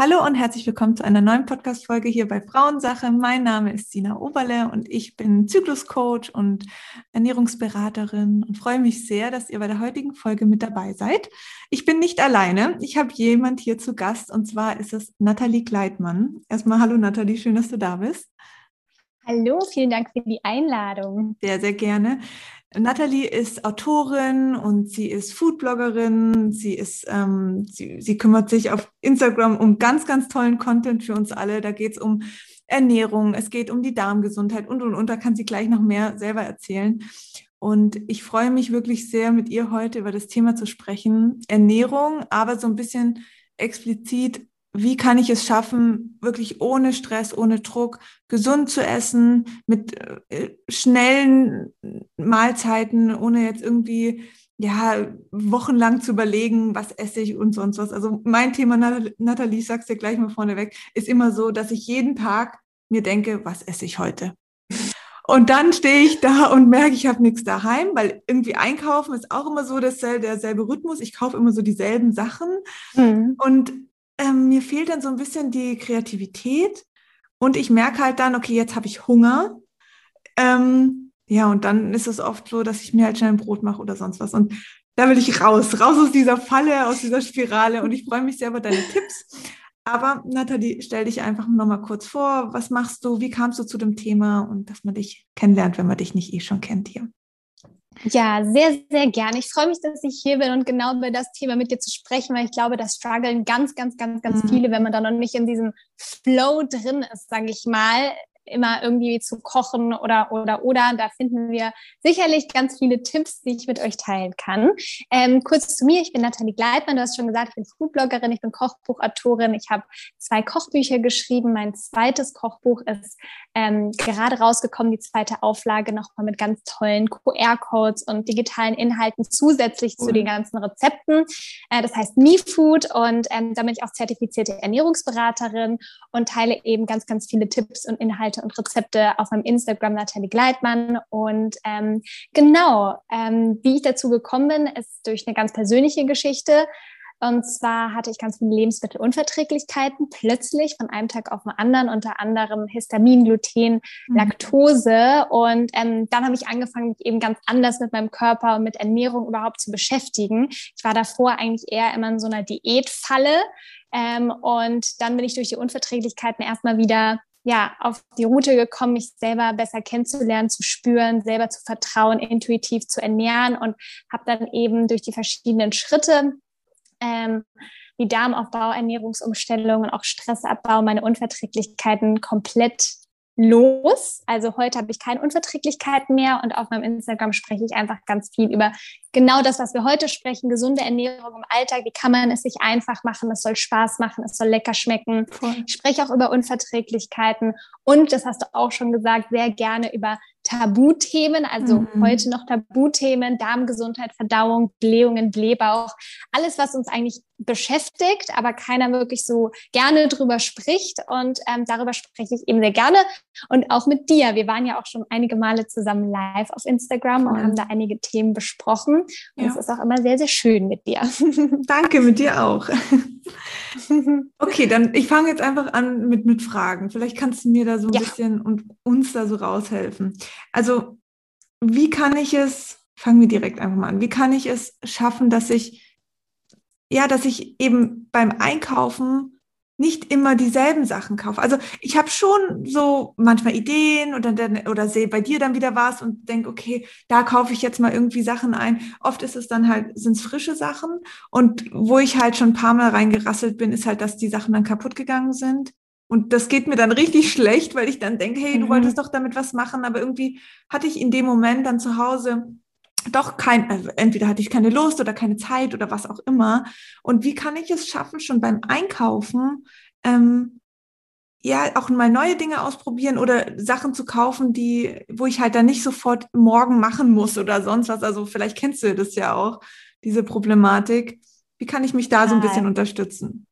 Hallo und herzlich willkommen zu einer neuen Podcast-Folge hier bei Frauensache. Mein Name ist Sina Oberle und ich bin Zykluscoach und Ernährungsberaterin und freue mich sehr, dass ihr bei der heutigen Folge mit dabei seid. Ich bin nicht alleine. Ich habe jemand hier zu Gast und zwar ist es Nathalie Gleitmann. Erstmal hallo Nathalie, schön, dass du da bist. Hallo, vielen Dank für die Einladung. Sehr, sehr gerne. Nathalie ist Autorin und sie ist Foodbloggerin. Sie ist, ähm, sie, sie kümmert sich auf Instagram um ganz, ganz tollen Content für uns alle. Da geht es um Ernährung, es geht um die Darmgesundheit und und und. Da kann sie gleich noch mehr selber erzählen. Und ich freue mich wirklich sehr, mit ihr heute über das Thema zu sprechen. Ernährung, aber so ein bisschen explizit wie kann ich es schaffen, wirklich ohne Stress, ohne Druck, gesund zu essen, mit äh, schnellen Mahlzeiten, ohne jetzt irgendwie ja, wochenlang zu überlegen, was esse ich und sonst was. Also mein Thema, Nathalie, ich sag's dir gleich mal vorneweg, ist immer so, dass ich jeden Tag mir denke, was esse ich heute? Und dann stehe ich da und merke, ich habe nichts daheim, weil irgendwie einkaufen ist auch immer so dasselbe, derselbe Rhythmus. Ich kaufe immer so dieselben Sachen. Mhm. Und ähm, mir fehlt dann so ein bisschen die Kreativität und ich merke halt dann, okay, jetzt habe ich Hunger. Ähm, ja, und dann ist es oft so, dass ich mir halt schnell ein Brot mache oder sonst was. Und da will ich raus, raus aus dieser Falle, aus dieser Spirale. Und ich freue mich sehr über deine Tipps. Aber Nathalie, stell dich einfach nochmal kurz vor. Was machst du? Wie kamst du zu dem Thema? Und dass man dich kennenlernt, wenn man dich nicht eh schon kennt hier. Ja, sehr, sehr gerne. Ich freue mich, dass ich hier bin und genau über das Thema mit dir zu sprechen, weil ich glaube, das strugglen ganz, ganz, ganz, ganz mhm. viele, wenn man da noch nicht in diesem Flow drin ist, sage ich mal, immer irgendwie zu kochen oder, oder, oder. Da finden wir sicherlich ganz viele Tipps, die ich mit euch teilen kann. Ähm, kurz zu mir, ich bin Nathalie Gleitmann, du hast schon gesagt, ich bin Foodbloggerin, ich bin Kochbuchautorin, ich habe zwei Kochbücher geschrieben. Mein zweites Kochbuch ist ähm, gerade rausgekommen, die zweite Auflage nochmal mit ganz tollen QR-Codes und digitalen Inhalten zusätzlich cool. zu den ganzen Rezepten. Äh, das heißt Me Food und ähm, da bin ich auch zertifizierte Ernährungsberaterin und teile eben ganz, ganz viele Tipps und Inhalte Inhalte und Rezepte auf meinem Instagram Nathalie Gleitmann. Und ähm, genau, ähm, wie ich dazu gekommen bin, ist durch eine ganz persönliche Geschichte. Und zwar hatte ich ganz viele Lebensmittelunverträglichkeiten plötzlich von einem Tag auf den anderen, unter anderem Histamin, Gluten, mhm. Laktose. Und ähm, dann habe ich angefangen, mich eben ganz anders mit meinem Körper und mit Ernährung überhaupt zu beschäftigen. Ich war davor eigentlich eher immer in so einer Diätfalle. Ähm, und dann bin ich durch die Unverträglichkeiten erstmal wieder ja, auf die Route gekommen, mich selber besser kennenzulernen, zu spüren, selber zu vertrauen, intuitiv zu ernähren und habe dann eben durch die verschiedenen Schritte ähm, wie Darmaufbau, Ernährungsumstellung und auch Stressabbau meine Unverträglichkeiten komplett los. Also heute habe ich keine Unverträglichkeiten mehr und auf meinem Instagram spreche ich einfach ganz viel über genau das, was wir heute sprechen, gesunde Ernährung im Alltag. Wie kann man es sich einfach machen? Es soll Spaß machen, es soll lecker schmecken. Voll. Ich spreche auch über Unverträglichkeiten und, das hast du auch schon gesagt, sehr gerne über Tabuthemen, also mhm. heute noch Tabuthemen, Darmgesundheit, Verdauung, Blähungen, Blähbauch, alles, was uns eigentlich beschäftigt, aber keiner wirklich so gerne drüber spricht. Und ähm, darüber spreche ich eben sehr gerne und auch mit dir. Wir waren ja auch schon einige Male zusammen live auf Instagram und haben da einige Themen besprochen. Und ja. es ist auch immer sehr, sehr schön mit dir. Danke, mit dir auch. Okay, dann ich fange jetzt einfach an mit, mit Fragen. Vielleicht kannst du mir da so ein ja. bisschen und uns da so raushelfen. Also, wie kann ich es, fangen wir direkt einfach mal an, wie kann ich es schaffen, dass ich, ja, dass ich eben beim Einkaufen nicht immer dieselben Sachen kaufe. Also ich habe schon so manchmal Ideen oder, oder sehe bei dir dann wieder was und denke, okay, da kaufe ich jetzt mal irgendwie Sachen ein. Oft ist es dann halt, sind es frische Sachen. Und wo ich halt schon ein paar Mal reingerasselt bin, ist halt, dass die Sachen dann kaputt gegangen sind. Und das geht mir dann richtig schlecht, weil ich dann denke, hey, du mhm. wolltest doch damit was machen, aber irgendwie hatte ich in dem Moment dann zu Hause doch kein, also entweder hatte ich keine Lust oder keine Zeit oder was auch immer. Und wie kann ich es schaffen, schon beim Einkaufen, ähm, ja, auch mal neue Dinge ausprobieren oder Sachen zu kaufen, die, wo ich halt dann nicht sofort morgen machen muss oder sonst was. Also vielleicht kennst du das ja auch, diese Problematik. Wie kann ich mich da so ein bisschen unterstützen?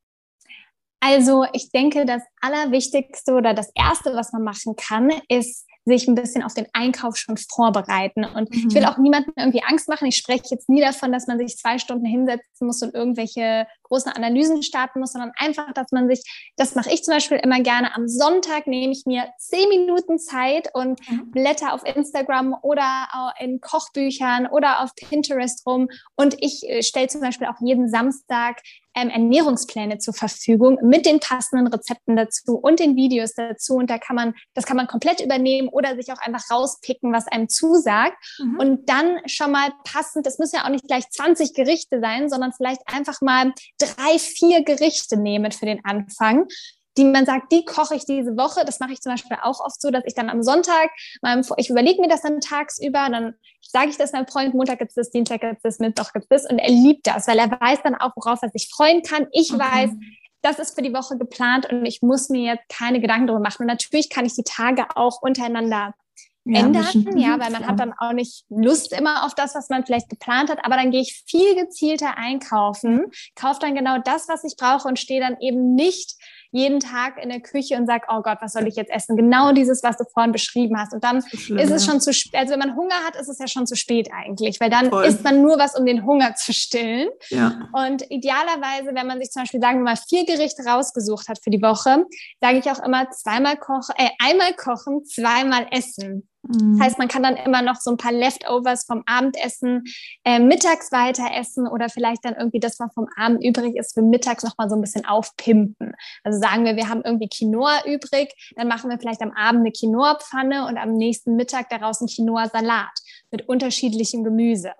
Also ich denke, das Allerwichtigste oder das Erste, was man machen kann, ist sich ein bisschen auf den Einkauf schon vorbereiten. Und mhm. ich will mhm. auch niemandem irgendwie Angst machen. Ich spreche jetzt nie davon, dass man sich zwei Stunden hinsetzen muss und irgendwelche großen Analysen starten muss, sondern einfach, dass man sich, das mache ich zum Beispiel immer gerne, am Sonntag nehme ich mir zehn Minuten Zeit und mhm. blätter auf Instagram oder in Kochbüchern oder auf Pinterest rum und ich äh, stelle zum Beispiel auch jeden Samstag ähm, Ernährungspläne zur Verfügung mit den passenden Rezepten dazu und den Videos dazu. Und da kann man, das kann man komplett übernehmen oder sich auch einfach rauspicken, was einem zusagt. Mhm. Und dann schon mal passend, das müssen ja auch nicht gleich 20 Gerichte sein, sondern vielleicht einfach mal drei, vier Gerichte nehmen für den Anfang die man sagt, die koche ich diese Woche. Das mache ich zum Beispiel auch oft so, dass ich dann am Sonntag, meinem, ich überlege mir das dann tagsüber, dann sage ich das meinem Freund, Montag gibt es das, Dienstag gibt es das, Mittwoch gibt es das und er liebt das, weil er weiß dann auch, worauf er sich freuen kann. Ich okay. weiß, das ist für die Woche geplant und ich muss mir jetzt keine Gedanken darüber machen. Und natürlich kann ich die Tage auch untereinander ja, ändern, ja, weil man ja. hat dann auch nicht Lust immer auf das, was man vielleicht geplant hat, aber dann gehe ich viel gezielter einkaufen, kaufe dann genau das, was ich brauche und stehe dann eben nicht jeden Tag in der Küche und sage, oh Gott, was soll ich jetzt essen? Genau dieses, was du vorhin beschrieben hast. Und dann schlimm, ist es schon zu spät. Also wenn man Hunger hat, ist es ja schon zu spät eigentlich, weil dann Voll. isst man nur was, um den Hunger zu stillen. Ja. Und idealerweise, wenn man sich zum Beispiel, sagen wir mal, vier Gerichte rausgesucht hat für die Woche, sage ich auch immer zweimal kochen, äh, einmal kochen, zweimal essen. Das mhm. heißt, man kann dann immer noch so ein paar Leftovers vom Abendessen äh, mittags weiter essen oder vielleicht dann irgendwie das, was vom Abend übrig ist, für mittags noch mal so ein bisschen aufpimpen. Also sagen wir, wir haben irgendwie Quinoa übrig, dann machen wir vielleicht am Abend eine Quinoa-Pfanne und am nächsten Mittag daraus einen Quinoa-Salat mit unterschiedlichem Gemüse.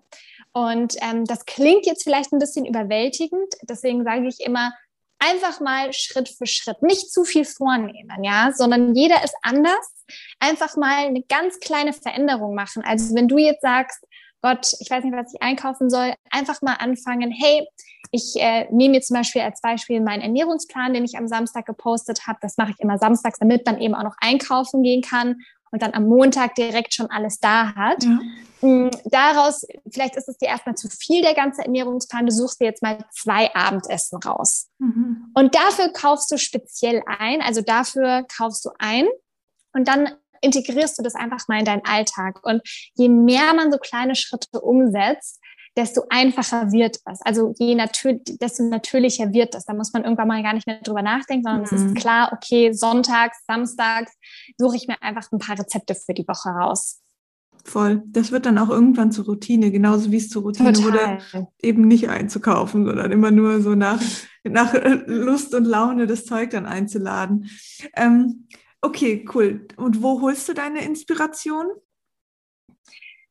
Und ähm, das klingt jetzt vielleicht ein bisschen überwältigend, deswegen sage ich immer, einfach mal Schritt für Schritt, nicht zu viel vornehmen, ja, sondern jeder ist anders. Einfach mal eine ganz kleine Veränderung machen. Also wenn du jetzt sagst, Gott, ich weiß nicht, was ich einkaufen soll, einfach mal anfangen, hey, ich äh, nehme jetzt zum Beispiel als Beispiel meinen Ernährungsplan, den ich am Samstag gepostet habe. Das mache ich immer samstags, damit man eben auch noch einkaufen gehen kann und dann am Montag direkt schon alles da hat. Ja. Mm, daraus, vielleicht ist es dir erstmal zu viel, der ganze Ernährungsplan. Du suchst dir jetzt mal zwei Abendessen raus. Mhm. Und dafür kaufst du speziell ein, also dafür kaufst du ein und dann integrierst du das einfach mal in deinen Alltag. Und je mehr man so kleine Schritte umsetzt, desto einfacher wird es. Also je natür desto natürlicher wird es. Da muss man irgendwann mal gar nicht mehr drüber nachdenken, sondern mhm. es ist mhm. klar, okay, sonntags, samstags suche ich mir einfach ein paar Rezepte für die Woche raus. Voll. Das wird dann auch irgendwann zur Routine, genauso wie es zur Routine Total. wurde, eben nicht einzukaufen, sondern immer nur so nach, nach Lust und Laune das Zeug dann einzuladen. Ähm, okay, cool. Und wo holst du deine Inspiration?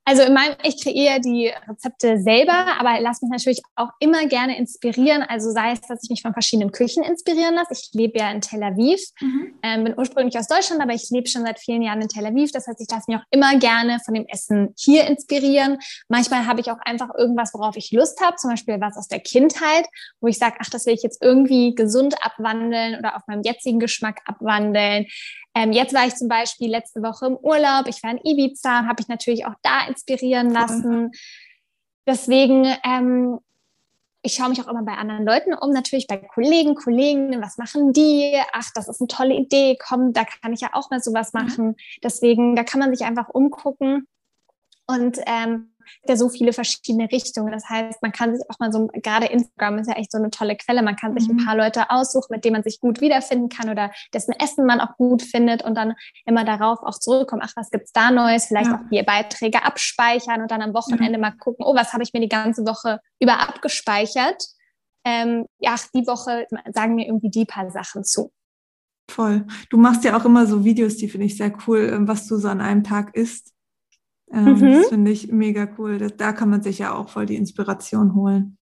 Also in meinem, ich kreiere die Rezepte selber, aber lass mich natürlich auch immer gerne inspirieren. Also sei es, dass ich mich von verschiedenen Küchen inspirieren lasse. Ich lebe ja in Tel Aviv, mhm. ähm, bin ursprünglich aus Deutschland, aber ich lebe schon seit vielen Jahren in Tel Aviv. Das heißt, ich lasse mich auch immer gerne von dem Essen hier inspirieren. Manchmal habe ich auch einfach irgendwas, worauf ich Lust habe, zum Beispiel was aus der Kindheit, wo ich sage, ach, das will ich jetzt irgendwie gesund abwandeln oder auf meinem jetzigen Geschmack abwandeln. Ähm, jetzt war ich zum Beispiel letzte Woche im Urlaub. Ich war in Ibiza, habe ich natürlich auch da inspirieren lassen. Deswegen, ähm, ich schaue mich auch immer bei anderen Leuten um, natürlich bei Kollegen, Kollegen, was machen die? Ach, das ist eine tolle Idee, komm, da kann ich ja auch mal sowas mhm. machen. Deswegen, da kann man sich einfach umgucken. Und ähm, ja so viele verschiedene Richtungen. Das heißt, man kann sich auch mal so, gerade Instagram ist ja echt so eine tolle Quelle. Man kann sich ein mhm. paar Leute aussuchen, mit denen man sich gut wiederfinden kann oder dessen Essen man auch gut findet und dann immer darauf auch zurückkommen. Ach, was gibt's da Neues? Vielleicht ja. auch die Beiträge abspeichern und dann am Wochenende mhm. mal gucken, oh, was habe ich mir die ganze Woche über abgespeichert? Ähm, ja, die Woche sagen mir irgendwie die paar Sachen zu. Voll. Du machst ja auch immer so Videos, die finde ich sehr cool, ähm, was du so an einem Tag isst. Ähm, mhm. Das finde ich mega cool. Das, da kann man sich ja auch voll die Inspiration holen.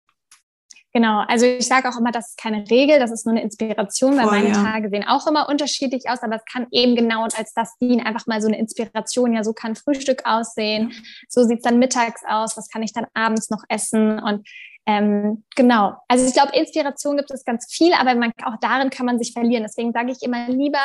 Genau, also ich sage auch immer, das ist keine Regel, das ist nur eine Inspiration, weil meine ja. Tage sehen auch immer unterschiedlich aus, aber es kann eben genau als das dienen, einfach mal so eine Inspiration, ja, so kann Frühstück aussehen, so sieht es dann mittags aus, was kann ich dann abends noch essen und ähm, genau, also ich glaube, Inspiration gibt es ganz viel, aber man, auch darin kann man sich verlieren. Deswegen sage ich immer lieber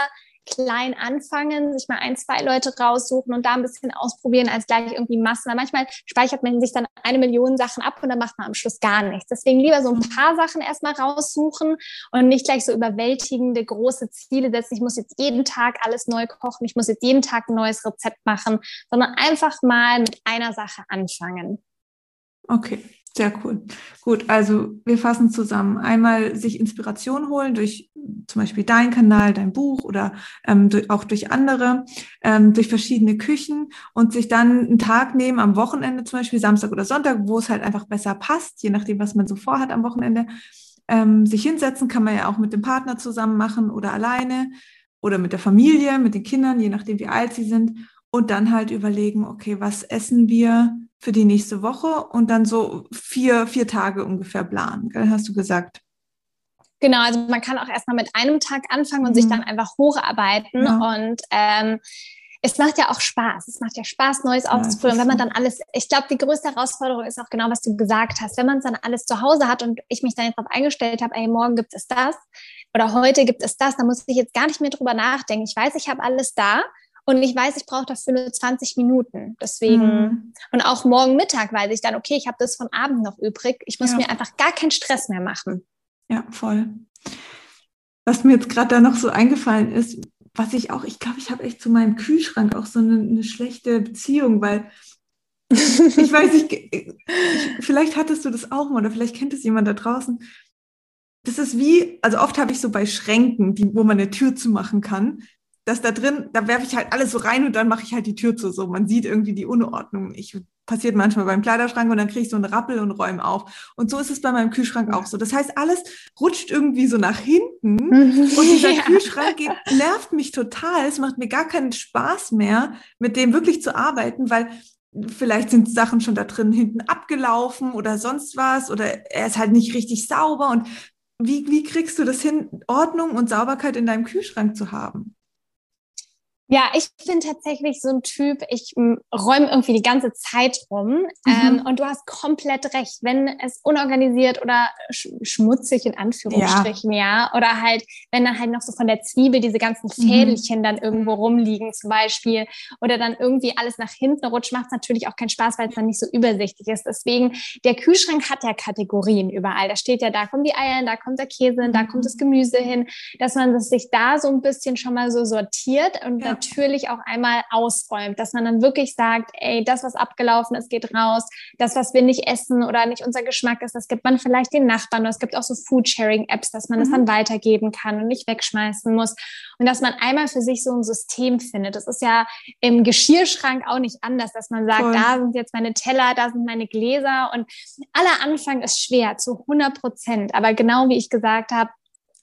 klein anfangen, sich mal ein, zwei Leute raussuchen und da ein bisschen ausprobieren, als gleich irgendwie Massen. Weil manchmal speichert man sich dann eine Million Sachen ab und dann macht man am Schluss gar nichts. Deswegen lieber so ein paar Sachen erstmal raussuchen und nicht gleich so überwältigende große Ziele setzen. Ich muss jetzt jeden Tag alles neu kochen, ich muss jetzt jeden Tag ein neues Rezept machen, sondern einfach mal mit einer Sache anfangen. Okay, Sehr cool. Gut, also wir fassen zusammen. Einmal sich Inspiration holen durch zum Beispiel dein Kanal, dein Buch oder ähm, durch, auch durch andere, ähm, durch verschiedene Küchen und sich dann einen Tag nehmen am Wochenende, zum Beispiel Samstag oder Sonntag, wo es halt einfach besser passt, je nachdem, was man so vorhat am Wochenende. Ähm, sich hinsetzen kann man ja auch mit dem Partner zusammen machen oder alleine oder mit der Familie, mit den Kindern, je nachdem, wie alt sie sind. Und dann halt überlegen, okay, was essen wir für die nächste Woche und dann so vier, vier Tage ungefähr planen, gell, hast du gesagt. Genau, also man kann auch erstmal mit einem Tag anfangen und mhm. sich dann einfach hocharbeiten. Ja. Und ähm, es macht ja auch Spaß. Es macht ja Spaß, Neues auszuprobieren. Ja, wenn man dann alles, ich glaube, die größte Herausforderung ist auch genau, was du gesagt hast. Wenn man es dann alles zu Hause hat und ich mich dann jetzt darauf eingestellt habe, ey, morgen gibt es das oder heute gibt es das, dann muss ich jetzt gar nicht mehr drüber nachdenken. Ich weiß, ich habe alles da. Und ich weiß, ich brauche dafür nur 20 Minuten. Deswegen, mhm. und auch morgen Mittag weiß ich dann, okay, ich habe das von Abend noch übrig. Ich muss ja. mir einfach gar keinen Stress mehr machen. Ja, voll. Was mir jetzt gerade da noch so eingefallen ist, was ich auch, ich glaube, ich habe echt zu meinem Kühlschrank auch so eine, eine schlechte Beziehung, weil ich weiß nicht, vielleicht hattest du das auch mal oder vielleicht kennt es jemand da draußen. Das ist wie, also oft habe ich so bei Schränken, die, wo man eine Tür zumachen kann, dass da drin, da werfe ich halt alles so rein und dann mache ich halt die Tür zu. So, man sieht irgendwie die Unordnung. Ich passiert manchmal beim Kleiderschrank und dann kriege ich so einen Rappel und räume auf. Und so ist es bei meinem Kühlschrank auch so. Das heißt, alles rutscht irgendwie so nach hinten und dieser ja. Kühlschrank geht, nervt mich total. Es macht mir gar keinen Spaß mehr, mit dem wirklich zu arbeiten, weil vielleicht sind Sachen schon da drin hinten abgelaufen oder sonst was oder er ist halt nicht richtig sauber und wie, wie kriegst du das hin, Ordnung und Sauberkeit in deinem Kühlschrank zu haben? Ja, ich bin tatsächlich so ein Typ, ich räume irgendwie die ganze Zeit rum. Mhm. Ähm, und du hast komplett recht, wenn es unorganisiert oder sch schmutzig in Anführungsstrichen, ja. ja. oder halt, wenn dann halt noch so von der Zwiebel diese ganzen mhm. Fädelchen mhm. dann irgendwo rumliegen zum Beispiel oder dann irgendwie alles nach hinten rutscht, macht es natürlich auch keinen Spaß, weil es dann nicht so übersichtlich ist. Deswegen, der Kühlschrank hat ja Kategorien überall. Da steht ja, da kommen die Eier, da kommt der Käse hin, da kommt das Gemüse hin, dass man sich da so ein bisschen schon mal so sortiert und ja natürlich auch einmal ausräumt, dass man dann wirklich sagt, ey, das, was abgelaufen ist, geht raus. Das, was wir nicht essen oder nicht unser Geschmack ist, das gibt man vielleicht den Nachbarn. Oder es gibt auch so Food-Sharing-Apps, dass man mhm. das dann weitergeben kann und nicht wegschmeißen muss. Und dass man einmal für sich so ein System findet. Das ist ja im Geschirrschrank auch nicht anders, dass man sagt, Voll. da sind jetzt meine Teller, da sind meine Gläser. Und aller Anfang ist schwer, zu 100 Prozent. Aber genau wie ich gesagt habe,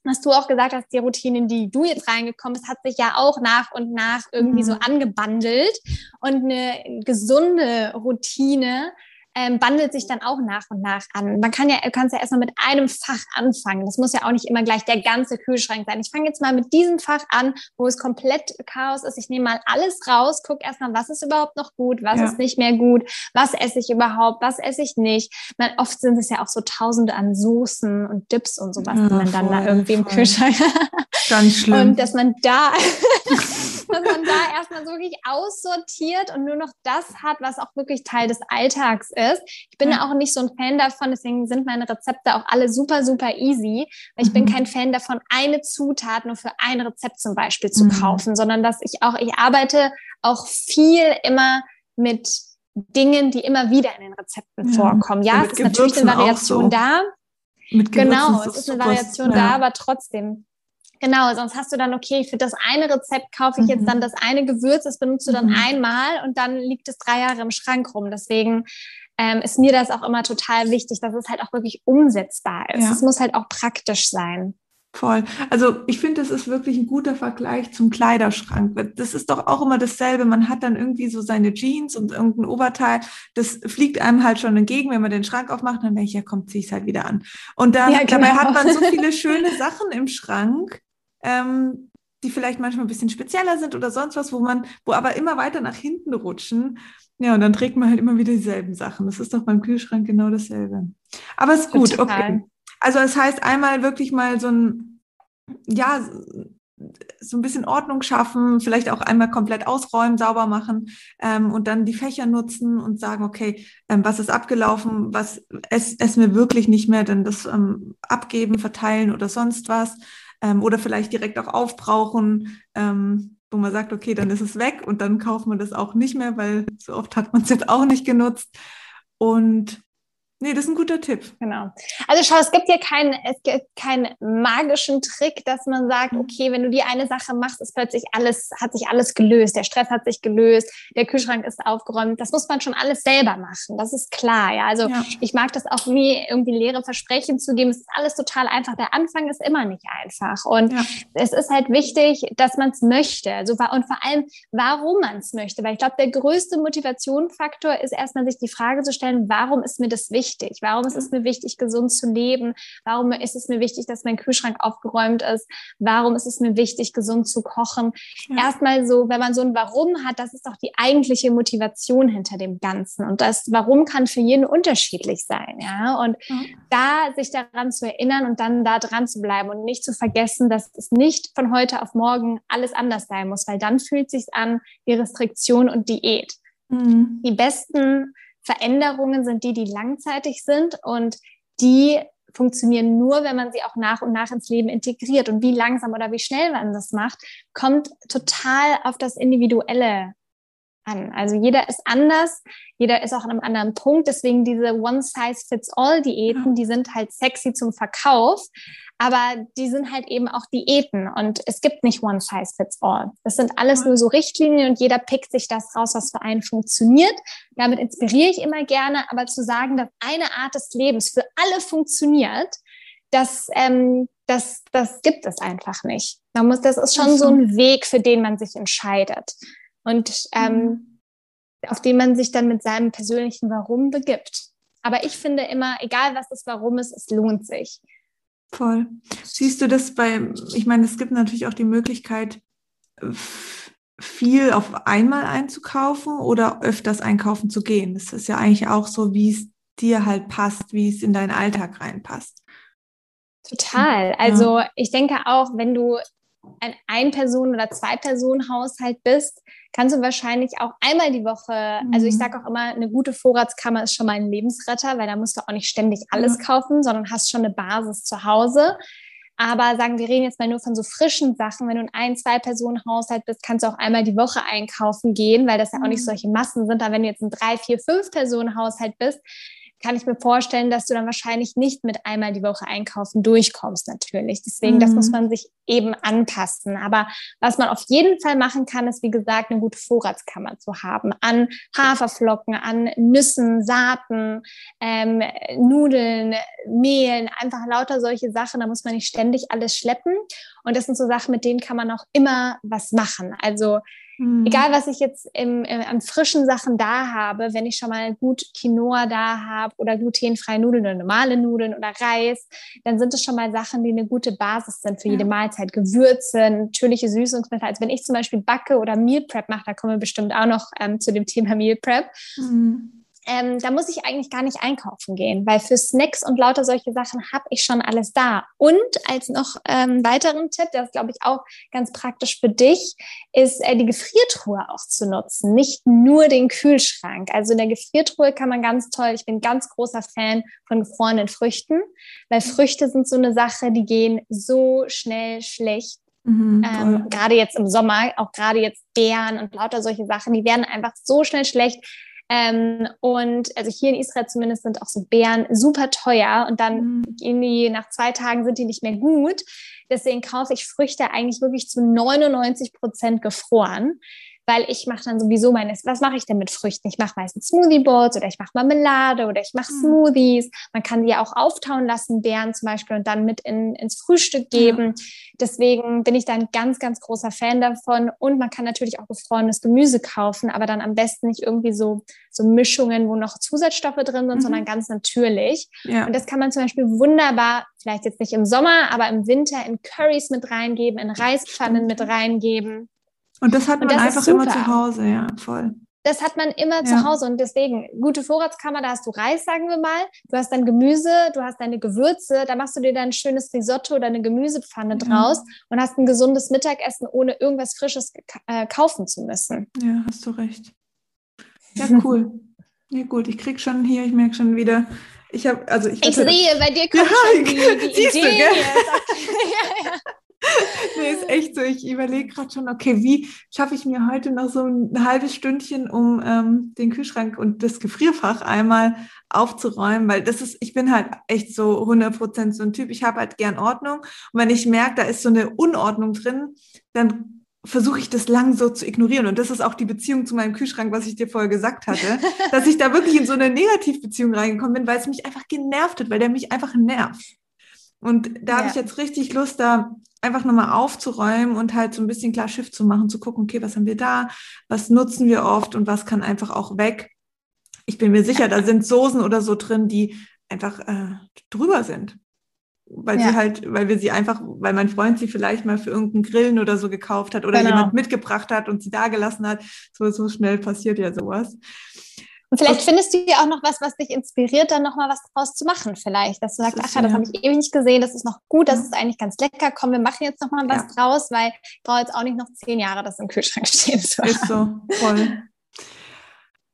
was du auch gesagt hast, die Routinen, die du jetzt reingekommen bist, hat sich ja auch nach und nach irgendwie mhm. so angebandelt. Und eine gesunde Routine ähm, bandelt sich dann auch nach und nach an. Man kann ja, du kannst ja erstmal mit einem Fach anfangen. Das muss ja auch nicht immer gleich der ganze Kühlschrank sein. Ich fange jetzt mal mit diesem Fach an, wo es komplett Chaos ist. Ich nehme mal alles raus, gucke erstmal, was ist überhaupt noch gut, was ja. ist nicht mehr gut, was esse ich überhaupt, was esse ich nicht. Man, oft sind es ja auch so tausende an Soßen und Dips und sowas, ja, die man dann da irgendwie voll. im Kühlschrank Ganz schlimm. Und dass man da, dass man da erstmal so wirklich aussortiert und nur noch das hat, was auch wirklich Teil des Alltags ist. Ich bin ja. auch nicht so ein Fan davon, deswegen sind meine Rezepte auch alle super, super easy, weil ich mhm. bin kein Fan davon, eine Zutat nur für ein Rezept zum Beispiel zu mhm. kaufen, sondern dass ich auch, ich arbeite auch viel immer mit Dingen, die immer wieder in den Rezepten ja. vorkommen. Ja, es ist natürlich eine Variation so. da. genau, es ist eine Variation ja. da, aber trotzdem Genau, sonst hast du dann, okay, für das eine Rezept kaufe ich jetzt dann mhm. das eine Gewürz, das benutzt du dann mhm. einmal und dann liegt es drei Jahre im Schrank rum. Deswegen ähm, ist mir das auch immer total wichtig, dass es halt auch wirklich umsetzbar ist. Ja. Es muss halt auch praktisch sein. Voll. Also ich finde, das ist wirklich ein guter Vergleich zum Kleiderschrank. Das ist doch auch immer dasselbe. Man hat dann irgendwie so seine Jeans und irgendein Oberteil. Das fliegt einem halt schon entgegen, wenn man den Schrank aufmacht. Dann denke ich, ja, komm, zieh ich halt wieder an. Und dann, ja, genau. dabei hat man so viele schöne Sachen im Schrank ähm, die vielleicht manchmal ein bisschen spezieller sind oder sonst was, wo man, wo aber immer weiter nach hinten rutschen. Ja, und dann trägt man halt immer wieder dieselben Sachen. Das ist doch beim Kühlschrank genau dasselbe. Aber ist gut, Total. okay. Also es das heißt einmal wirklich mal so ein, ja, so ein bisschen Ordnung schaffen, vielleicht auch einmal komplett ausräumen, sauber machen ähm, und dann die Fächer nutzen und sagen, okay, ähm, was ist abgelaufen, was essen wir wirklich nicht mehr, denn das ähm, abgeben, verteilen oder sonst was ähm, oder vielleicht direkt auch aufbrauchen, ähm, wo man sagt, okay, dann ist es weg und dann kauft man das auch nicht mehr, weil so oft hat man es jetzt auch nicht genutzt. Und Nee, das ist ein guter Tipp. Genau. Also schau, es gibt ja keinen, es gibt keinen magischen Trick, dass man sagt, mhm. okay, wenn du die eine Sache machst, ist plötzlich alles, hat sich alles gelöst. Der Stress hat sich gelöst, der Kühlschrank ist aufgeräumt. Das muss man schon alles selber machen. Das ist klar. Ja, also ja. ich mag das auch nie irgendwie leere Versprechen zu geben. Es ist alles total einfach. Der Anfang ist immer nicht einfach. Und ja. es ist halt wichtig, dass man es möchte. Also, und vor allem, warum man es möchte. Weil ich glaube, der größte Motivationsfaktor ist erstmal sich die Frage zu stellen, warum ist mir das wichtig? Wichtig? Warum ist es mir wichtig, gesund zu leben? Warum ist es mir wichtig, dass mein Kühlschrank aufgeräumt ist? Warum ist es mir wichtig, gesund zu kochen? Ja. Erstmal so, wenn man so ein Warum hat, das ist doch die eigentliche Motivation hinter dem Ganzen. Und das Warum kann für jeden unterschiedlich sein. Ja? Und ja. da sich daran zu erinnern und dann da dran zu bleiben und nicht zu vergessen, dass es nicht von heute auf morgen alles anders sein muss, weil dann fühlt sich an wie Restriktion und Diät. Mhm. Die besten Veränderungen sind die, die langzeitig sind und die funktionieren nur, wenn man sie auch nach und nach ins Leben integriert. Und wie langsam oder wie schnell man das macht, kommt total auf das Individuelle an. Also jeder ist anders, jeder ist auch an einem anderen Punkt. Deswegen diese One-Size-Fits-All-Diäten, die sind halt sexy zum Verkauf, aber die sind halt eben auch Diäten und es gibt nicht One-Size-Fits-All. Das sind alles nur so Richtlinien und jeder pickt sich das raus, was für einen funktioniert. Damit inspiriere ich immer gerne, aber zu sagen, dass eine Art des Lebens für alle funktioniert, das, ähm, das, das gibt es einfach nicht. Man muss, das ist schon so ein Weg, für den man sich entscheidet und ähm, mhm. auf den man sich dann mit seinem persönlichen Warum begibt. Aber ich finde immer, egal was das Warum ist, es lohnt sich. Voll. Siehst du das bei, ich meine, es gibt natürlich auch die Möglichkeit, viel auf einmal einzukaufen oder öfters einkaufen zu gehen. Das ist ja eigentlich auch so, wie es dir halt passt, wie es in deinen Alltag reinpasst. Total. Also ja. ich denke auch, wenn du ein Ein-Personen- oder Zwei-Personen-Haushalt bist, kannst du wahrscheinlich auch einmal die Woche, mhm. also ich mhm. sage auch immer, eine gute Vorratskammer ist schon mal ein Lebensretter, weil da musst du auch nicht ständig alles mhm. kaufen, sondern hast schon eine Basis zu Hause. Aber sagen wir reden jetzt mal nur von so frischen Sachen. Wenn du ein ein-, zwei-Personen-Haushalt bist, kannst du auch einmal die Woche einkaufen gehen, weil das ja auch nicht mhm. solche Massen sind. Aber wenn du jetzt ein drei-, vier-, fünf-Personen-Haushalt bist, kann ich mir vorstellen, dass du dann wahrscheinlich nicht mit einmal die Woche einkaufen durchkommst, natürlich. Deswegen, mhm. das muss mhm. man sich eben anpassen. Aber was man auf jeden Fall machen kann, ist, wie gesagt, eine gute Vorratskammer zu haben an Haferflocken, an Nüssen, Saaten, ähm, Nudeln, Mehlen, einfach lauter solche Sachen. Da muss man nicht ständig alles schleppen. Und das sind so Sachen, mit denen kann man auch immer was machen. Also Mhm. Egal, was ich jetzt im, im, an frischen Sachen da habe, wenn ich schon mal gut Quinoa da habe oder glutenfreie Nudeln oder normale Nudeln oder Reis, dann sind es schon mal Sachen, die eine gute Basis sind für ja. jede Mahlzeit. Gewürze, natürliche Süßungsmittel. Also wenn ich zum Beispiel backe oder Meal Prep mache, da kommen wir bestimmt auch noch ähm, zu dem Thema Meal Prep. Mhm ähm, da muss ich eigentlich gar nicht einkaufen gehen, weil für Snacks und lauter solche Sachen habe ich schon alles da. Und als noch ähm, weiteren Tipp, der ist, glaube ich, auch ganz praktisch für dich, ist äh, die Gefriertruhe auch zu nutzen, nicht nur den Kühlschrank. Also in der Gefriertruhe kann man ganz toll, ich bin ganz großer Fan von gefrorenen Früchten, weil Früchte sind so eine Sache, die gehen so schnell schlecht. Mhm, ähm, gerade jetzt im Sommer, auch gerade jetzt Beeren und lauter solche Sachen, die werden einfach so schnell schlecht ähm, und also hier in Israel zumindest sind auch so Beeren super teuer und dann mhm. gehen die nach zwei Tagen sind die nicht mehr gut. Deswegen kaufe ich Früchte eigentlich wirklich zu 99 Prozent gefroren weil ich mache dann sowieso meine, was mache ich denn mit Früchten? Ich mache meistens Smoothie Boards oder ich mache Marmelade oder ich mache mhm. Smoothies. Man kann die ja auch auftauen lassen, Beeren zum Beispiel, und dann mit in, ins Frühstück geben. Ja. Deswegen bin ich da ein ganz, ganz großer Fan davon. Und man kann natürlich auch gefrorenes Gemüse kaufen, aber dann am besten nicht irgendwie so, so Mischungen, wo noch Zusatzstoffe drin sind, mhm. sondern ganz natürlich. Ja. Und das kann man zum Beispiel wunderbar, vielleicht jetzt nicht im Sommer, aber im Winter in Curries mit reingeben, in Reispfannen mit reingeben. Und das hat man das einfach immer zu Hause, ja, voll. Das hat man immer ja. zu Hause und deswegen gute Vorratskammer, da hast du Reis, sagen wir mal, du hast dein Gemüse, du hast deine Gewürze, da machst du dir dann ein schönes Risotto oder eine Gemüsepfanne ja. draus und hast ein gesundes Mittagessen, ohne irgendwas Frisches äh, kaufen zu müssen. Ja, hast du recht. Ja, cool. ja, gut, ich krieg schon hier, ich merke schon wieder, ich habe, also ich. Ich sehe, bei dir kommt ja, schon die, die Idee. Du, ja, ja. nee, ist echt so. Ich überlege gerade schon, okay, wie schaffe ich mir heute noch so ein halbes Stündchen, um ähm, den Kühlschrank und das Gefrierfach einmal aufzuräumen, weil das ist, ich bin halt echt so 100% so ein Typ. Ich habe halt gern Ordnung. Und wenn ich merke, da ist so eine Unordnung drin, dann versuche ich das lang so zu ignorieren. Und das ist auch die Beziehung zu meinem Kühlschrank, was ich dir vorher gesagt hatte, dass ich da wirklich in so eine Negativbeziehung reingekommen bin, weil es mich einfach genervt hat, weil der mich einfach nervt. Und da ja. habe ich jetzt richtig Lust, da einfach nochmal aufzuräumen und halt so ein bisschen klar Schiff zu machen, zu gucken, okay, was haben wir da, was nutzen wir oft und was kann einfach auch weg. Ich bin mir sicher, da sind Soßen oder so drin, die einfach äh, drüber sind weil ja. sie halt, weil wir sie einfach, weil mein Freund sie vielleicht mal für irgendeinen Grillen oder so gekauft hat oder genau. jemand mitgebracht hat und sie da gelassen hat. So, so schnell passiert ja sowas. Und vielleicht findest du ja auch noch was, was dich inspiriert, dann nochmal was draus zu machen, vielleicht. Dass du sagst, ach ja, das habe ich ewig nicht gesehen, das ist noch gut, das ja. ist eigentlich ganz lecker. Komm, wir machen jetzt nochmal was ja. draus, weil ich brauche jetzt auch nicht noch zehn Jahre das im Kühlschrank stehen zu Ist so, voll.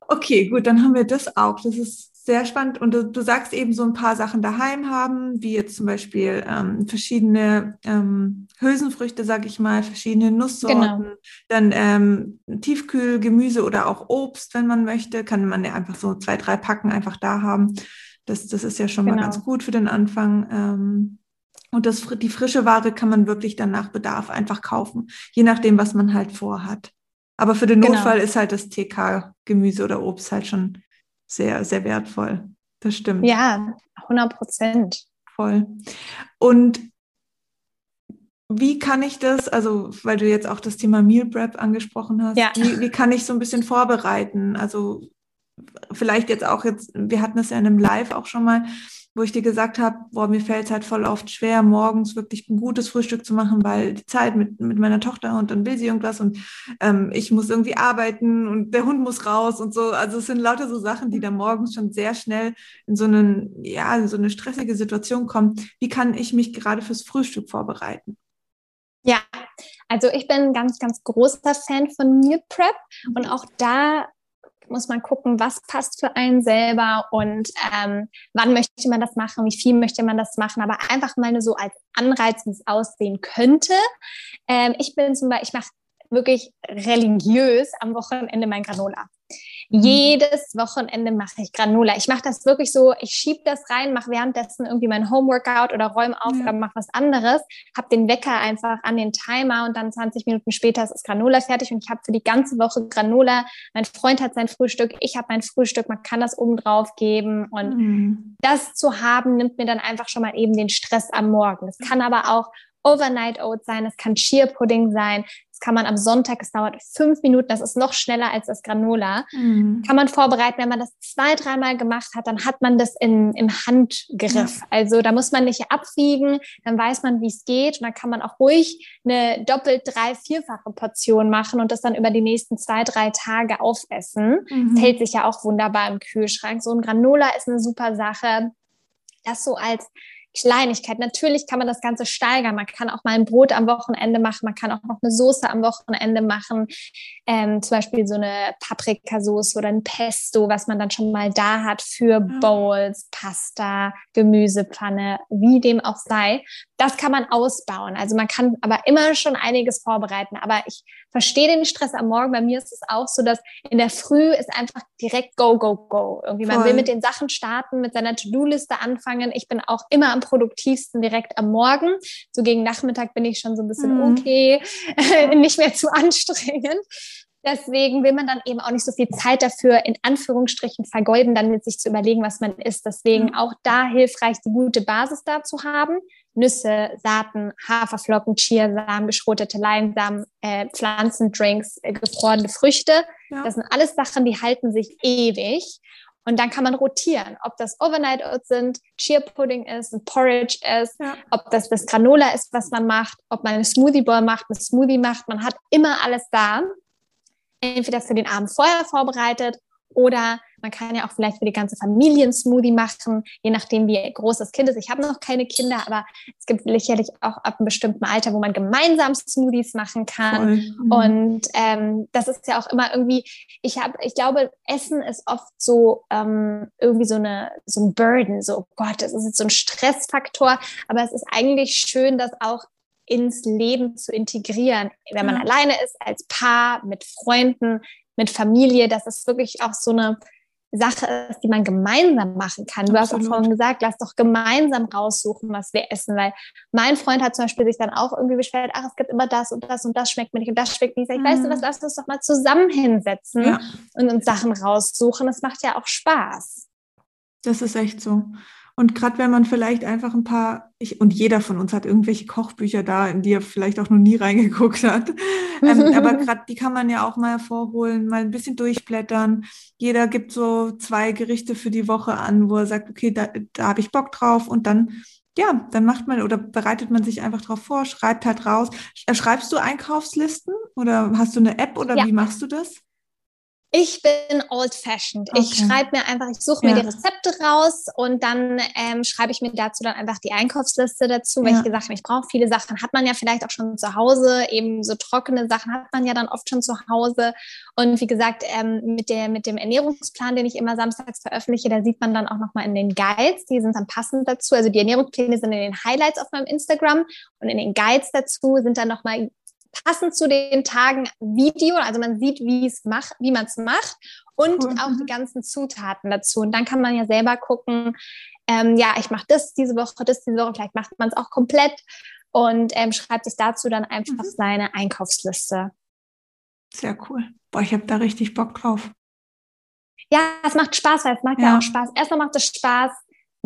Okay, gut, dann haben wir das auch. Das ist sehr spannend. Und du, du, sagst eben so ein paar Sachen daheim haben, wie jetzt zum Beispiel ähm, verschiedene ähm, Hülsenfrüchte, sag ich mal, verschiedene Nusssorten, genau. dann ähm, Tiefkühlgemüse oder auch Obst, wenn man möchte, kann man ja einfach so zwei, drei Packen einfach da haben. Das, das ist ja schon genau. mal ganz gut für den Anfang. Ähm, und das, die frische Ware kann man wirklich dann nach Bedarf einfach kaufen, je nachdem, was man halt vorhat. Aber für den genau. Notfall genau. ist halt das TK-Gemüse oder Obst halt schon sehr, sehr wertvoll. Das stimmt. Ja, 100 Prozent. Voll. Und wie kann ich das, also weil du jetzt auch das Thema Meal Prep angesprochen hast, ja. wie, wie kann ich so ein bisschen vorbereiten? Also vielleicht jetzt auch jetzt, wir hatten es ja in einem Live auch schon mal, wo ich dir gesagt habe, boah, mir fällt es halt voll oft schwer, morgens wirklich ein gutes Frühstück zu machen, weil die Zeit mit, mit meiner Tochter und dann will sie irgendwas und ähm, ich muss irgendwie arbeiten und der Hund muss raus und so. Also es sind lauter so Sachen, die da morgens schon sehr schnell in so einen, ja, in so eine stressige Situation kommen. Wie kann ich mich gerade fürs Frühstück vorbereiten? Ja, also ich bin ein ganz, ganz großer Fan von Meal Prep und auch da muss man gucken, was passt für einen selber und ähm, wann möchte man das machen, wie viel möchte man das machen, aber einfach mal so als Anreiz, wie es aussehen könnte. Ähm, ich bin zum Beispiel, ich mache wirklich religiös am Wochenende mein Granola. Mhm. Jedes Wochenende mache ich Granola. Ich mache das wirklich so, ich schiebe das rein, mache währenddessen irgendwie mein Homeworkout oder räume auf oder mache was anderes, habe den Wecker einfach an den Timer und dann 20 Minuten später ist Granola fertig und ich habe für die ganze Woche Granola. Mein Freund hat sein Frühstück, ich habe mein Frühstück, man kann das oben drauf geben und mhm. das zu haben nimmt mir dann einfach schon mal eben den Stress am Morgen. Es kann aber auch Overnight Oats sein, es kann Chia Pudding sein, das kann man am Sonntag, es dauert fünf Minuten, das ist noch schneller als das Granola. Mhm. Kann man vorbereiten, wenn man das zwei, dreimal gemacht hat, dann hat man das in, im Handgriff. Ja. Also da muss man nicht abwiegen, dann weiß man, wie es geht und dann kann man auch ruhig eine doppelt, drei, vierfache Portion machen und das dann über die nächsten zwei, drei Tage aufessen. Mhm. Das hält sich ja auch wunderbar im Kühlschrank. So ein Granola ist eine super Sache. Das so als Kleinigkeit. Natürlich kann man das Ganze steigern. Man kann auch mal ein Brot am Wochenende machen. Man kann auch noch eine Soße am Wochenende machen. Ähm, zum Beispiel so eine Paprikasauce oder ein Pesto, was man dann schon mal da hat für Bowls, Pasta, Gemüsepfanne, wie dem auch sei. Das kann man ausbauen. Also man kann aber immer schon einiges vorbereiten. Aber ich verstehe den Stress am Morgen. Bei mir ist es auch so, dass in der Früh ist einfach direkt go, go, go. Irgendwie man will mit den Sachen starten, mit seiner To-Do-Liste anfangen. Ich bin auch immer am produktivsten direkt am Morgen. So gegen Nachmittag bin ich schon so ein bisschen mhm. okay, nicht mehr zu anstrengend. Deswegen will man dann eben auch nicht so viel Zeit dafür in Anführungsstrichen vergeuden, dann mit sich zu überlegen, was man isst. Deswegen auch da hilfreich, die gute Basis da zu haben. Nüsse, Saaten, Haferflocken, Chiasamen, geschrotete Leinsamen, äh, Pflanzendrinks, äh, gefrorene Früchte. Ja. Das sind alles Sachen, die halten sich ewig. Und dann kann man rotieren, ob das Overnight Oats sind, Chia Pudding ist, ein Porridge ist, ja. ob das das Granola ist, was man macht, ob man eine Smoothie Bowl macht, eine Smoothie macht. Man hat immer alles da. Entweder für den Abend vorher vorbereitet oder man kann ja auch vielleicht für die ganze Familie einen Smoothie machen, je nachdem, wie groß das Kind ist. Ich habe noch keine Kinder, aber es gibt sicherlich auch ab einem bestimmten Alter, wo man gemeinsam Smoothies machen kann. Mhm. Und ähm, das ist ja auch immer irgendwie, ich habe, ich glaube, Essen ist oft so ähm, irgendwie so eine so ein Burden, so oh Gott, das ist jetzt so ein Stressfaktor. Aber es ist eigentlich schön, das auch ins Leben zu integrieren, wenn man ja. alleine ist, als Paar, mit Freunden, mit Familie, dass es wirklich auch so eine Sache ist, die man gemeinsam machen kann. Du Absolut. hast auch vorhin gesagt, lass doch gemeinsam raussuchen, was wir essen, weil mein Freund hat zum Beispiel sich dann auch irgendwie beschwert, ach, es gibt immer das und das und das schmeckt mir nicht und das schmeckt nicht. Ich mhm. weißt du was, lass uns doch mal zusammen hinsetzen ja. und uns Sachen raussuchen. Das macht ja auch Spaß. Das ist echt so. Und gerade wenn man vielleicht einfach ein paar, ich, und jeder von uns hat irgendwelche Kochbücher da, in die er vielleicht auch noch nie reingeguckt hat. ähm, aber gerade die kann man ja auch mal hervorholen, mal ein bisschen durchblättern. Jeder gibt so zwei Gerichte für die Woche an, wo er sagt, okay, da, da habe ich Bock drauf und dann ja, dann macht man oder bereitet man sich einfach drauf vor, schreibt halt raus. Schreibst du Einkaufslisten oder hast du eine App oder ja. wie machst du das? Ich bin old-fashioned. Okay. Ich schreibe mir einfach, ich suche mir ja. die Rezepte raus und dann ähm, schreibe ich mir dazu dann einfach die Einkaufsliste dazu, weil ja. ich gesagt habe, ich brauche viele Sachen. Hat man ja vielleicht auch schon zu Hause, eben so trockene Sachen hat man ja dann oft schon zu Hause. Und wie gesagt, ähm, mit, der, mit dem Ernährungsplan, den ich immer samstags veröffentliche, da sieht man dann auch nochmal in den Guides, die sind dann passend dazu. Also die Ernährungspläne sind in den Highlights auf meinem Instagram und in den Guides dazu sind dann nochmal passend zu den Tagen Video, also man sieht, wie es macht, wie man es macht und cool. auch die ganzen Zutaten dazu. Und dann kann man ja selber gucken, ähm, ja, ich mache das diese Woche, das diese Woche, vielleicht macht man es auch komplett und ähm, schreibt sich dazu dann einfach mhm. seine Einkaufsliste. Sehr cool. Boah, ich habe da richtig Bock drauf. Ja, es macht Spaß, weil es macht ja, ja auch Spaß. Erstmal macht es Spaß,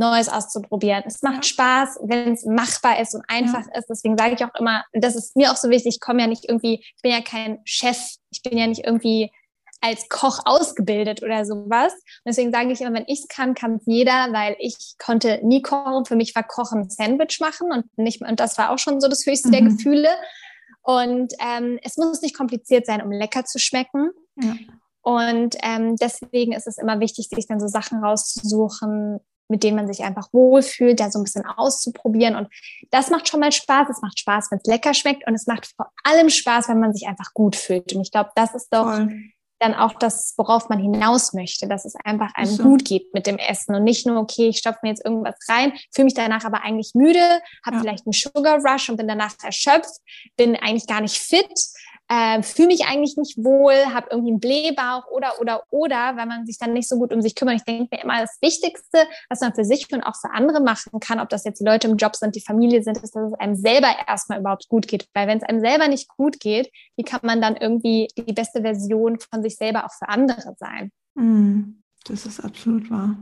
Neues auszuprobieren. Es macht. Spaß, wenn es machbar ist und einfach ja. ist. Deswegen sage ich auch immer, das ist mir auch so wichtig, ich komme ja nicht irgendwie, ich bin ja kein Chef, ich bin ja nicht irgendwie als Koch ausgebildet oder sowas. Und deswegen sage ich immer, wenn ich es kann, kann es jeder, weil ich konnte nie kochen. Für mich war Kochen Sandwich machen und nicht, und das war auch schon so das höchste mhm. der Gefühle. Und ähm, es muss nicht kompliziert sein, um lecker zu schmecken. Ja. Und ähm, deswegen ist es immer wichtig, sich dann so Sachen rauszusuchen, mit denen man sich einfach wohlfühlt, da so ein bisschen auszuprobieren. Und das macht schon mal Spaß. Es macht Spaß, wenn es lecker schmeckt. Und es macht vor allem Spaß, wenn man sich einfach gut fühlt. Und ich glaube, das ist doch Voll. dann auch das, worauf man hinaus möchte, dass es einfach einem so. gut geht mit dem Essen und nicht nur, okay, ich stopfe mir jetzt irgendwas rein, fühle mich danach aber eigentlich müde, habe ja. vielleicht einen Sugar Rush und bin danach erschöpft, bin eigentlich gar nicht fit äh, fühle mich eigentlich nicht wohl, habe irgendwie einen Blähbauch oder, oder, oder, weil man sich dann nicht so gut um sich kümmert. Ich denke mir immer, das Wichtigste, was man für sich und auch für andere machen kann, ob das jetzt die Leute im Job sind, die Familie sind, ist, dass es einem selber erstmal überhaupt gut geht. Weil wenn es einem selber nicht gut geht, wie kann man dann irgendwie die beste Version von sich selber auch für andere sein? Hm, das ist absolut wahr.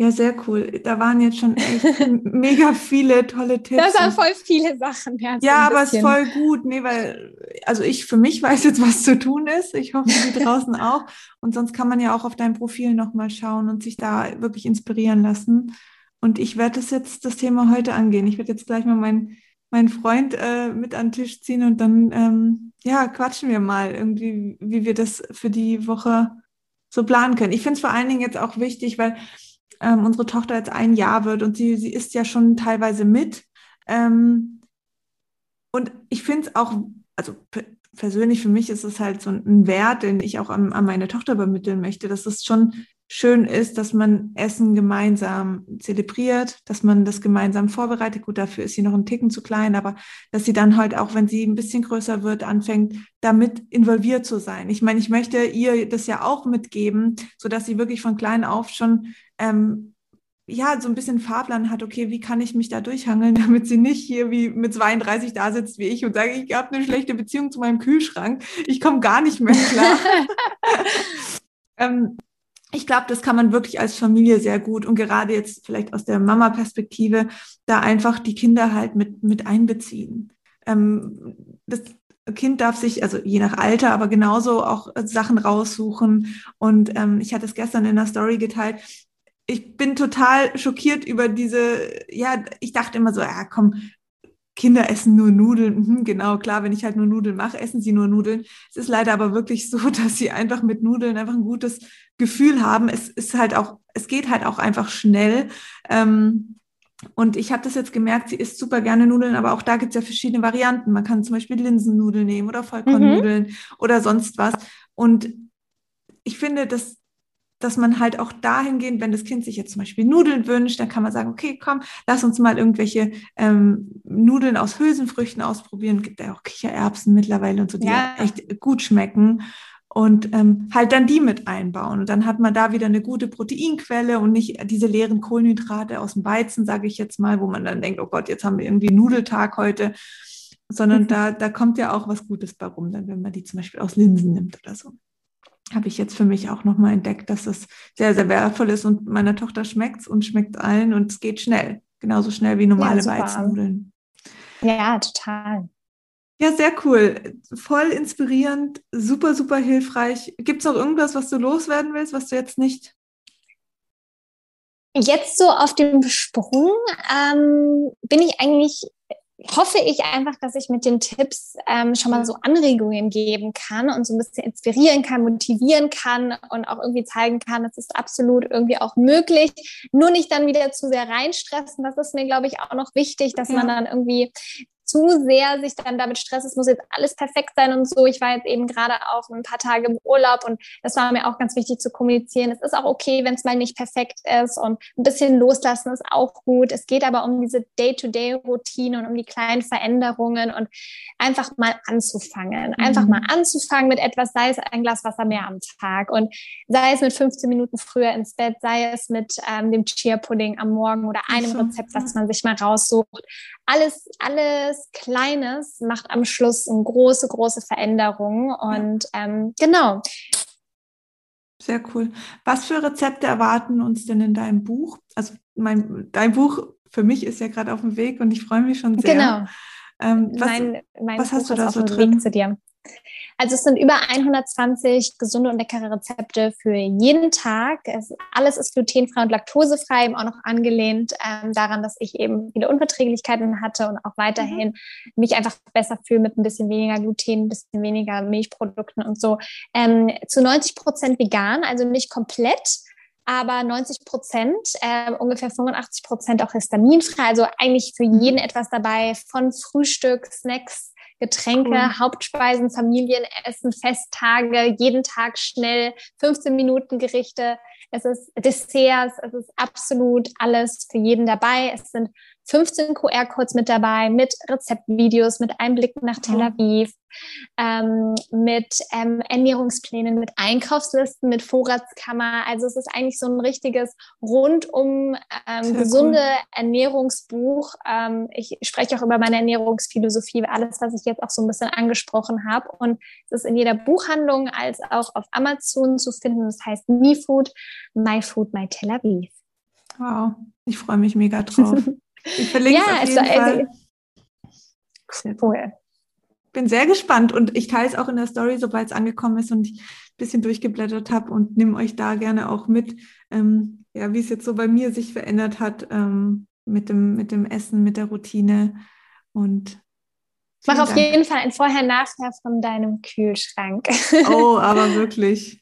Ja, sehr cool. Da waren jetzt schon echt mega viele tolle Tipps. Das waren voll viele Sachen. Ja, ja aber es ist voll gut. Nee, weil, also ich für mich weiß jetzt, was zu tun ist. Ich hoffe, die draußen auch. Und sonst kann man ja auch auf dein Profil nochmal schauen und sich da wirklich inspirieren lassen. Und ich werde das jetzt, das Thema heute angehen. Ich werde jetzt gleich mal meinen meinen Freund äh, mit an den Tisch ziehen und dann, ähm, ja, quatschen wir mal irgendwie, wie wir das für die Woche so planen können. Ich finde es vor allen Dingen jetzt auch wichtig, weil ähm, unsere Tochter jetzt ein Jahr wird und sie, sie ist ja schon teilweise mit. Ähm, und ich finde es auch, also persönlich für mich ist es halt so ein Wert, den ich auch an, an meine Tochter übermitteln möchte, dass es schon schön ist, dass man Essen gemeinsam zelebriert, dass man das gemeinsam vorbereitet. Gut, dafür ist sie noch ein Ticken zu klein, aber dass sie dann halt auch, wenn sie ein bisschen größer wird, anfängt, damit involviert zu sein. Ich meine, ich möchte ihr das ja auch mitgeben, so dass sie wirklich von klein auf schon ähm, ja, so ein bisschen Fahrplan hat, okay, wie kann ich mich da durchhangeln, damit sie nicht hier wie mit 32 da sitzt wie ich und sage, ich habe eine schlechte Beziehung zu meinem Kühlschrank, ich komme gar nicht mehr klar. ähm, ich glaube, das kann man wirklich als Familie sehr gut und gerade jetzt vielleicht aus der Mama-Perspektive da einfach die Kinder halt mit, mit einbeziehen. Ähm, das Kind darf sich, also je nach Alter, aber genauso auch Sachen raussuchen. Und ähm, ich hatte es gestern in der Story geteilt. Ich bin total schockiert über diese, ja, ich dachte immer so, ja, komm, Kinder essen nur Nudeln. Mhm, genau, klar, wenn ich halt nur Nudeln mache, essen sie nur Nudeln. Es ist leider aber wirklich so, dass sie einfach mit Nudeln einfach ein gutes Gefühl haben. Es ist halt auch, es geht halt auch einfach schnell. Ähm, und ich habe das jetzt gemerkt, sie isst super gerne Nudeln, aber auch da gibt es ja verschiedene Varianten. Man kann zum Beispiel Linsennudeln nehmen oder Vollkornnudeln mhm. oder sonst was. Und ich finde, das dass man halt auch dahingehend, wenn das Kind sich jetzt zum Beispiel Nudeln wünscht, dann kann man sagen, okay, komm, lass uns mal irgendwelche ähm, Nudeln aus Hülsenfrüchten ausprobieren. Gibt ja auch Kichererbsen mittlerweile und so, die ja. echt gut schmecken. Und ähm, halt dann die mit einbauen. Und dann hat man da wieder eine gute Proteinquelle und nicht diese leeren Kohlenhydrate aus dem Weizen, sage ich jetzt mal, wo man dann denkt, oh Gott, jetzt haben wir irgendwie Nudeltag heute. Sondern da, da kommt ja auch was Gutes bei rum, dann, wenn man die zum Beispiel aus Linsen nimmt oder so habe ich jetzt für mich auch nochmal entdeckt, dass das sehr, sehr wertvoll ist und meiner Tochter schmeckt es und schmeckt allen und es geht schnell. Genauso schnell wie normale ja, Weizennudeln. Ja, total. Ja, sehr cool. Voll inspirierend, super, super hilfreich. Gibt es noch irgendwas, was du loswerden willst, was du jetzt nicht Jetzt so auf dem Sprung ähm, bin ich eigentlich hoffe ich einfach, dass ich mit den Tipps ähm, schon mal so Anregungen geben kann und so ein bisschen inspirieren kann, motivieren kann und auch irgendwie zeigen kann, es ist absolut irgendwie auch möglich. Nur nicht dann wieder zu sehr reinstressen. Das ist mir, glaube ich, auch noch wichtig, dass ja. man dann irgendwie zu sehr sich dann damit stresst, es muss jetzt alles perfekt sein und so. Ich war jetzt eben gerade auch ein paar Tage im Urlaub und das war mir auch ganz wichtig zu kommunizieren. Es ist auch okay, wenn es mal nicht perfekt ist und ein bisschen loslassen ist auch gut. Es geht aber um diese Day-to-Day-Routine und um die kleinen Veränderungen und einfach mal anzufangen. Einfach mhm. mal anzufangen mit etwas, sei es ein Glas Wasser mehr am Tag und sei es mit 15 Minuten früher ins Bett, sei es mit ähm, dem Chia-Pudding am Morgen oder einem Rezept, das man sich mal raussucht. Alles, alles alles Kleines macht am Schluss eine große, große Veränderung. Und ähm, genau. Sehr cool. Was für Rezepte erwarten uns denn in deinem Buch? Also mein, dein Buch für mich ist ja gerade auf dem Weg und ich freue mich schon sehr. Genau. Ähm, was, mein, mein was hast du da so drin? Weg zu dir. Also es sind über 120 gesunde und leckere Rezepte für jeden Tag. Es, alles ist glutenfrei und laktosefrei, auch noch angelehnt ähm, daran, dass ich eben viele Unverträglichkeiten hatte und auch weiterhin mhm. mich einfach besser fühle mit ein bisschen weniger Gluten, ein bisschen weniger Milchprodukten und so. Ähm, zu 90 Prozent vegan, also nicht komplett aber 90 Prozent, äh, ungefähr 85 Prozent auch histaminfrei. Also eigentlich für jeden mhm. etwas dabei, von Frühstück, Snacks, Getränke, cool. Hauptspeisen, Familienessen, Festtage, jeden Tag schnell, 15 Minuten Gerichte. Es ist Desserts, es ist absolut alles für jeden dabei. Es sind 15 QR-Codes mit dabei, mit Rezeptvideos, mit Einblicken nach Tel Aviv, ähm, mit ähm, Ernährungsplänen, mit Einkaufslisten, mit Vorratskammer. Also es ist eigentlich so ein richtiges rundum ähm, gesunde cool. Ernährungsbuch. Ähm, ich spreche auch über meine Ernährungsphilosophie, alles, was ich jetzt auch so ein bisschen angesprochen habe. Und es ist in jeder Buchhandlung als auch auf Amazon zu finden. Das heißt MeFood, My Food, My Tel Aviv. Wow, ich freue mich mega drauf. Ich verlinke ja, es auf jeden Fall. Cool. Bin sehr gespannt und ich teile es auch in der Story, sobald es angekommen ist und ich ein bisschen durchgeblättert habe und nehme euch da gerne auch mit, ähm, ja, wie es jetzt so bei mir sich verändert hat ähm, mit, dem, mit dem Essen, mit der Routine und Mach auf Dank. jeden Fall ein Vorher-Nachher von deinem Kühlschrank. Oh, aber wirklich.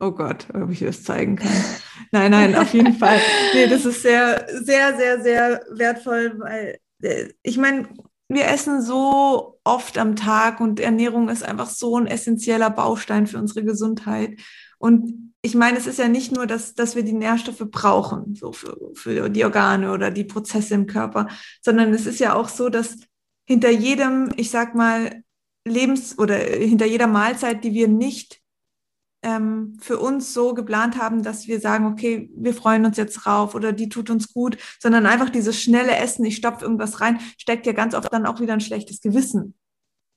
Oh Gott, ob ich das zeigen kann. Nein, nein, auf jeden Fall. Nee, das ist sehr, sehr, sehr, sehr wertvoll, weil äh, ich meine, wir essen so oft am Tag und Ernährung ist einfach so ein essentieller Baustein für unsere Gesundheit. Und ich meine, es ist ja nicht nur, dass, dass wir die Nährstoffe brauchen, so für, für die Organe oder die Prozesse im Körper, sondern es ist ja auch so, dass hinter jedem, ich sag mal, Lebens- oder hinter jeder Mahlzeit, die wir nicht ähm, für uns so geplant haben, dass wir sagen, okay, wir freuen uns jetzt drauf oder die tut uns gut, sondern einfach dieses schnelle Essen, ich stopfe irgendwas rein, steckt ja ganz oft dann auch wieder ein schlechtes Gewissen.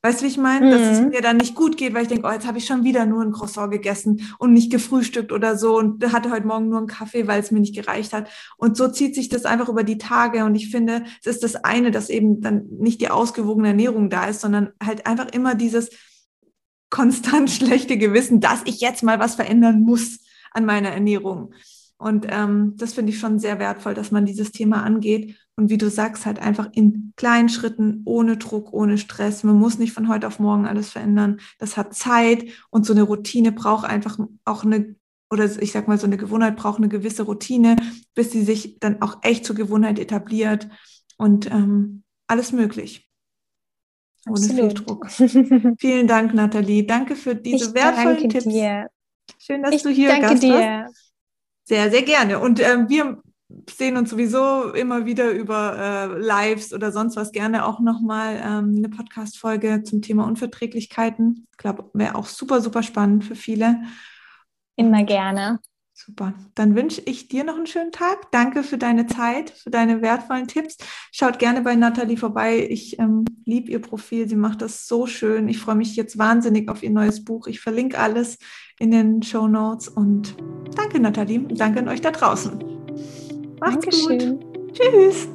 Weißt du, wie ich meine? Mhm. Dass es mhm. mir dann nicht gut geht, weil ich denke, oh, jetzt habe ich schon wieder nur ein Croissant gegessen und nicht gefrühstückt oder so und hatte heute Morgen nur einen Kaffee, weil es mir nicht gereicht hat. Und so zieht sich das einfach über die Tage. Und ich finde, es ist das eine, dass eben dann nicht die ausgewogene Ernährung da ist, sondern halt einfach immer dieses, konstant schlechte Gewissen, dass ich jetzt mal was verändern muss an meiner Ernährung. Und ähm, das finde ich schon sehr wertvoll, dass man dieses Thema angeht. Und wie du sagst, halt einfach in kleinen Schritten, ohne Druck, ohne Stress. Man muss nicht von heute auf morgen alles verändern. Das hat Zeit und so eine Routine braucht einfach auch eine, oder ich sag mal, so eine Gewohnheit braucht eine gewisse Routine, bis sie sich dann auch echt zur Gewohnheit etabliert. Und ähm, alles möglich. Ohne Absolut. viel Druck. Vielen Dank, Nathalie. Danke für diese ich wertvollen Tipps. Dir. Schön, dass ich du hier danke Gast dir. Warst. Sehr, sehr gerne. Und ähm, wir sehen uns sowieso immer wieder über äh, Lives oder sonst was gerne auch nochmal ähm, eine Podcast-Folge zum Thema Unverträglichkeiten. Ich glaube, wäre auch super, super spannend für viele. Immer gerne. Super. Dann wünsche ich dir noch einen schönen Tag. Danke für deine Zeit, für deine wertvollen Tipps. Schaut gerne bei Nathalie vorbei. Ich ähm, liebe ihr Profil. Sie macht das so schön. Ich freue mich jetzt wahnsinnig auf ihr neues Buch. Ich verlinke alles in den Show Notes. Und danke, Nathalie. Und danke an euch da draußen. Macht's Dankeschön. gut. Tschüss.